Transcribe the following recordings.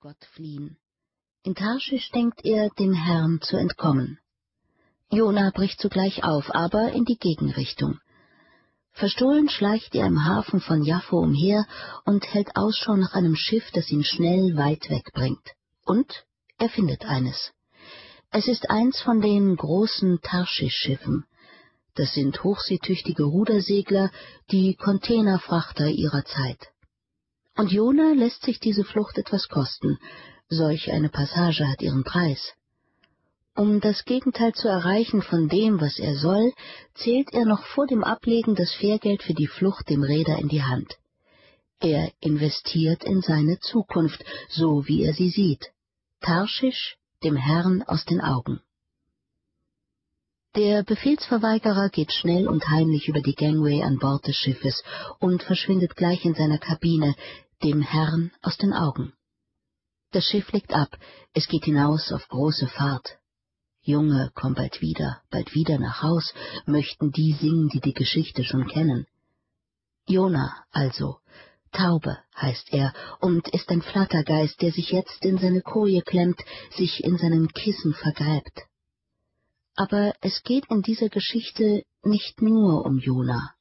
Gott fliehen. In Tarschisch denkt er, dem Herrn zu entkommen. Jona bricht zugleich auf, aber in die Gegenrichtung. Verstohlen schleicht er im Hafen von Jaffo umher und hält Ausschau nach einem Schiff, das ihn schnell weit wegbringt. Und er findet eines. Es ist eins von den großen Tarschisch-Schiffen. Das sind hochseetüchtige Rudersegler, die Containerfrachter ihrer Zeit. Und Jona lässt sich diese Flucht etwas kosten. Solch eine Passage hat ihren Preis. Um das Gegenteil zu erreichen von dem, was er soll, zählt er noch vor dem Ablegen das Fährgeld für die Flucht dem Räder in die Hand. Er investiert in seine Zukunft, so wie er sie sieht. Tarschisch, dem Herrn aus den Augen. Der Befehlsverweigerer geht schnell und heimlich über die Gangway an Bord des Schiffes und verschwindet gleich in seiner Kabine, dem Herrn aus den Augen. Das Schiff legt ab, es geht hinaus auf große Fahrt. Junge, komm bald wieder, bald wieder nach Haus, möchten die singen, die die Geschichte schon kennen. Jona also, Taube heißt er und ist ein Flattergeist, der sich jetzt in seine Koje klemmt, sich in seinen Kissen vergräbt. Aber es geht in dieser Geschichte nicht nur um Jona.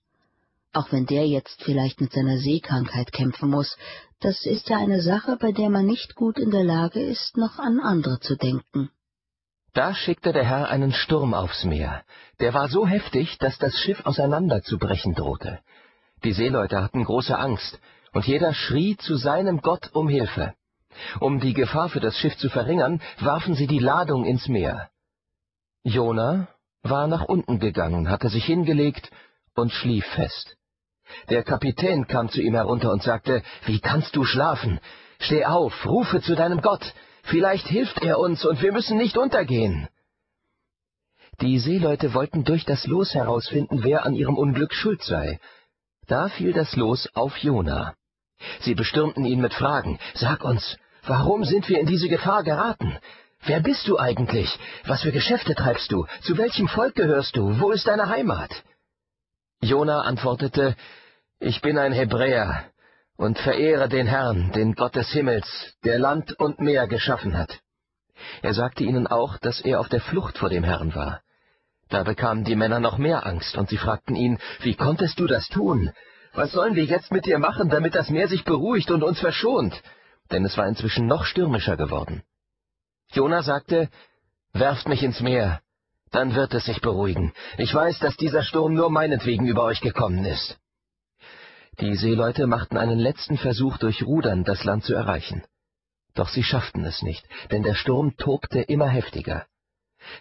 Auch wenn der jetzt vielleicht mit seiner Seekrankheit kämpfen muss, das ist ja eine Sache, bei der man nicht gut in der Lage ist, noch an andere zu denken. Da schickte der Herr einen Sturm aufs Meer. Der war so heftig, dass das Schiff auseinanderzubrechen drohte. Die Seeleute hatten große Angst, und jeder schrie zu seinem Gott um Hilfe. Um die Gefahr für das Schiff zu verringern, warfen sie die Ladung ins Meer. Jona war nach unten gegangen, hatte sich hingelegt und schlief fest. Der Kapitän kam zu ihm herunter und sagte, Wie kannst du schlafen? Steh auf, rufe zu deinem Gott, Vielleicht hilft er uns und wir müssen nicht untergehen. Die Seeleute wollten durch das Los herausfinden, wer an ihrem Unglück schuld sei. Da fiel das Los auf Jona. Sie bestürmten ihn mit Fragen. Sag uns, warum sind wir in diese Gefahr geraten? Wer bist du eigentlich? Was für Geschäfte treibst du? Zu welchem Volk gehörst du? Wo ist deine Heimat? Jona antwortete, Ich bin ein Hebräer, und verehre den Herrn, den Gott des Himmels, der Land und Meer geschaffen hat. Er sagte ihnen auch, dass er auf der Flucht vor dem Herrn war. Da bekamen die Männer noch mehr Angst, und sie fragten ihn, Wie konntest du das tun? Was sollen wir jetzt mit dir machen, damit das Meer sich beruhigt und uns verschont? Denn es war inzwischen noch stürmischer geworden. Jona sagte, Werft mich ins Meer, dann wird es sich beruhigen. Ich weiß, dass dieser Sturm nur meinetwegen über euch gekommen ist. Die Seeleute machten einen letzten Versuch durch Rudern das Land zu erreichen. Doch sie schafften es nicht, denn der Sturm tobte immer heftiger.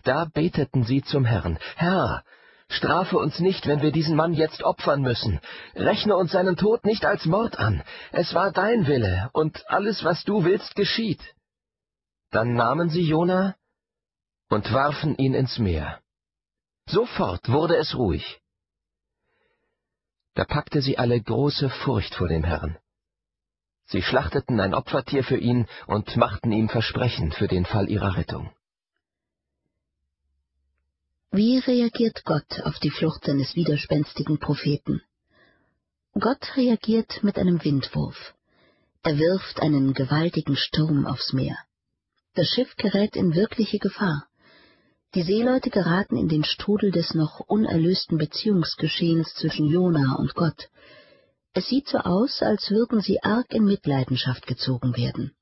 Da beteten sie zum Herrn, Herr, strafe uns nicht, wenn wir diesen Mann jetzt opfern müssen. Rechne uns seinen Tod nicht als Mord an. Es war dein Wille, und alles, was du willst, geschieht. Dann nahmen sie Jona und warfen ihn ins Meer. Sofort wurde es ruhig. Da packte sie alle große Furcht vor dem Herrn. Sie schlachteten ein Opfertier für ihn und machten ihm Versprechen für den Fall ihrer Rettung. Wie reagiert Gott auf die Flucht seines widerspenstigen Propheten? Gott reagiert mit einem Windwurf. Er wirft einen gewaltigen Sturm aufs Meer. Das Schiff gerät in wirkliche Gefahr. Die Seeleute geraten in den Strudel des noch unerlösten Beziehungsgeschehens zwischen Jona und Gott. Es sieht so aus, als würden sie arg in Mitleidenschaft gezogen werden.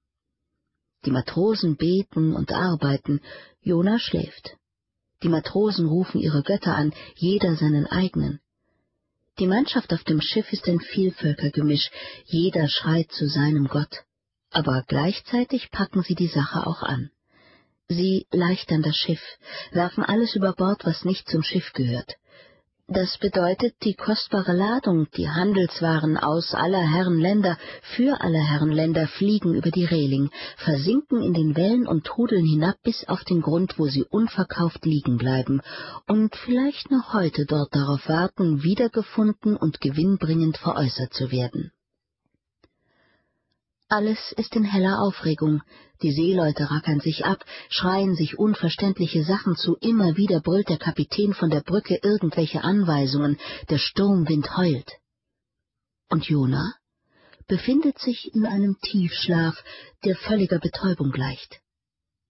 Die Matrosen beten und arbeiten, Jona schläft. Die Matrosen rufen ihre Götter an, jeder seinen eigenen. Die Mannschaft auf dem Schiff ist ein Vielvölkergemisch, jeder schreit zu seinem Gott. Aber gleichzeitig packen sie die Sache auch an. Sie leichtern das Schiff, werfen alles über Bord, was nicht zum Schiff gehört. Das bedeutet, die kostbare Ladung, die Handelswaren aus aller Herren Länder, für aller Herren Länder fliegen über die Reling, versinken in den Wellen und trudeln hinab bis auf den Grund, wo sie unverkauft liegen bleiben und vielleicht noch heute dort darauf warten, wiedergefunden und gewinnbringend veräußert zu werden. Alles ist in heller Aufregung, die Seeleute rackern sich ab, schreien sich unverständliche Sachen zu, immer wieder brüllt der Kapitän von der Brücke irgendwelche Anweisungen, der Sturmwind heult. Und Jona? befindet sich in einem Tiefschlaf, der völliger Betäubung gleicht.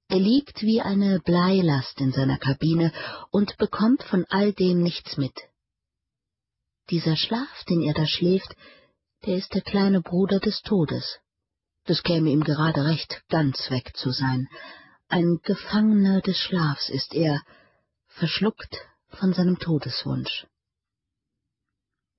Er liegt wie eine Bleilast in seiner Kabine und bekommt von all dem nichts mit. Dieser Schlaf, den er da schläft, der ist der kleine Bruder des Todes. Das käme ihm gerade recht, ganz weg zu sein. Ein Gefangener des Schlafs ist er, verschluckt von seinem Todeswunsch.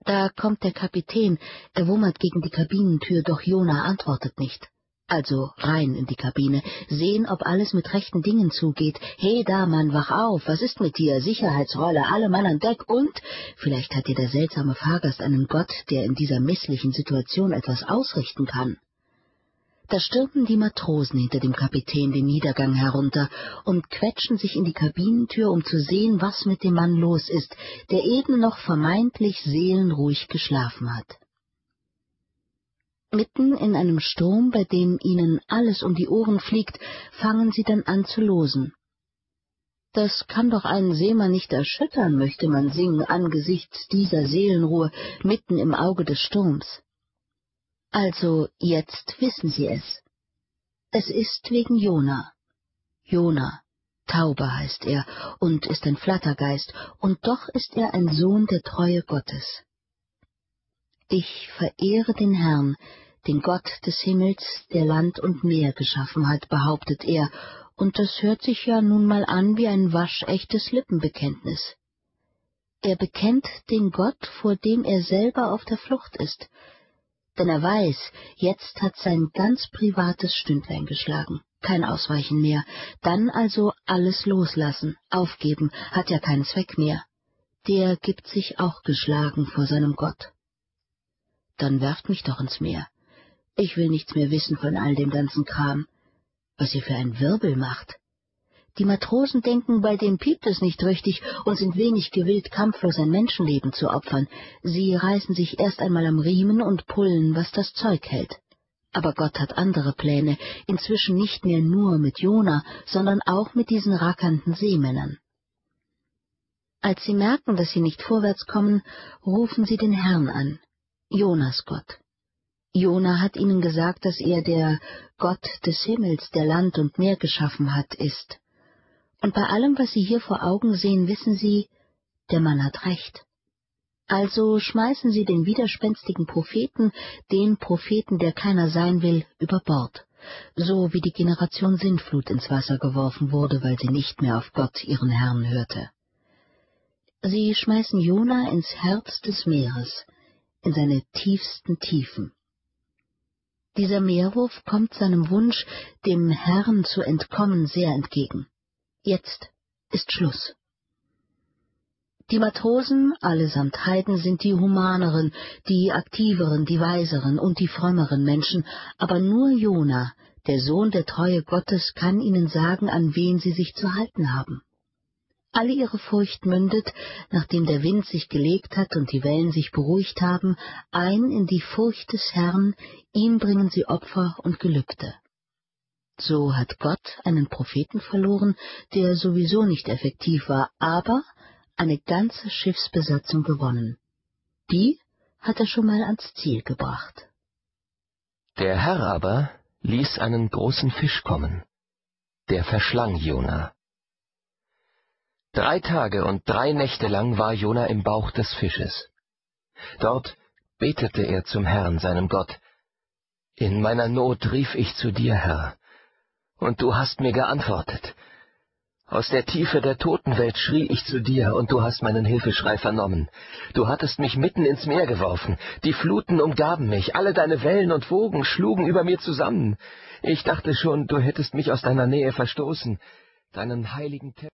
Da kommt der Kapitän, er wummert gegen die Kabinentür, doch Jona antwortet nicht. Also rein in die Kabine, sehen, ob alles mit rechten Dingen zugeht. Hey da, Mann, wach auf, was ist mit dir? Sicherheitsrolle, alle Mann an Deck und vielleicht hat dir der seltsame Fahrgast einen Gott, der in dieser misslichen Situation etwas ausrichten kann. Da stürmen die Matrosen hinter dem Kapitän den Niedergang herunter und quetschen sich in die Kabinentür, um zu sehen, was mit dem Mann los ist, der eben noch vermeintlich seelenruhig geschlafen hat. Mitten in einem Sturm, bei dem ihnen alles um die Ohren fliegt, fangen sie dann an zu losen. Das kann doch einen Seemann nicht erschüttern, möchte man singen, angesichts dieser Seelenruhe mitten im Auge des Sturms. Also jetzt wissen Sie es. Es ist wegen Jona. Jona, Taube heißt er und ist ein Flattergeist, und doch ist er ein Sohn der Treue Gottes. Ich verehre den Herrn, den Gott des Himmels, der Land und Meer geschaffen hat, behauptet er, und das hört sich ja nun mal an wie ein waschechtes Lippenbekenntnis. Er bekennt den Gott, vor dem er selber auf der Flucht ist, denn er weiß, jetzt hat sein ganz privates Stündlein geschlagen, kein Ausweichen mehr, dann also alles loslassen, aufgeben, hat ja keinen Zweck mehr. Der gibt sich auch geschlagen vor seinem Gott. Dann werft mich doch ins Meer. Ich will nichts mehr wissen von all dem ganzen Kram, was ihr für ein Wirbel macht. Die Matrosen denken, bei dem piept es nicht richtig und sind wenig gewillt, kampflos ein Menschenleben zu opfern. Sie reißen sich erst einmal am Riemen und pullen, was das Zeug hält. Aber Gott hat andere Pläne, inzwischen nicht mehr nur mit Jona, sondern auch mit diesen rackernden Seemännern. Als sie merken, dass sie nicht vorwärts kommen, rufen sie den Herrn an, Jonas Gott. Jona hat ihnen gesagt, dass er der Gott des Himmels, der Land und Meer geschaffen hat, ist. Und bei allem, was Sie hier vor Augen sehen, wissen Sie, der Mann hat recht. Also schmeißen Sie den widerspenstigen Propheten, den Propheten, der keiner sein will, über Bord, so wie die Generation Sintflut ins Wasser geworfen wurde, weil sie nicht mehr auf Gott, ihren Herrn, hörte. Sie schmeißen Jona ins Herz des Meeres, in seine tiefsten Tiefen. Dieser Meerwurf kommt seinem Wunsch, dem Herrn zu entkommen, sehr entgegen. Jetzt ist Schluss. Die Matrosen, allesamt Heiden, sind die humaneren, die aktiveren, die weiseren und die frömmeren Menschen, aber nur Jona, der Sohn der Treue Gottes, kann ihnen sagen, an wen sie sich zu halten haben. Alle ihre Furcht mündet, nachdem der Wind sich gelegt hat und die Wellen sich beruhigt haben, ein in die Furcht des Herrn, ihm bringen sie Opfer und Gelübde. So hat Gott einen Propheten verloren, der sowieso nicht effektiv war, aber eine ganze Schiffsbesatzung gewonnen. Die hat er schon mal ans Ziel gebracht. Der Herr aber ließ einen großen Fisch kommen, der verschlang Jona. Drei Tage und drei Nächte lang war Jona im Bauch des Fisches. Dort betete er zum Herrn, seinem Gott. In meiner Not rief ich zu dir, Herr, und du hast mir geantwortet. Aus der Tiefe der Totenwelt schrie ich zu dir, und du hast meinen Hilfeschrei vernommen. Du hattest mich mitten ins Meer geworfen, die Fluten umgaben mich, alle deine Wellen und Wogen schlugen über mir zusammen. Ich dachte schon, du hättest mich aus deiner Nähe verstoßen, deinen heiligen Tempel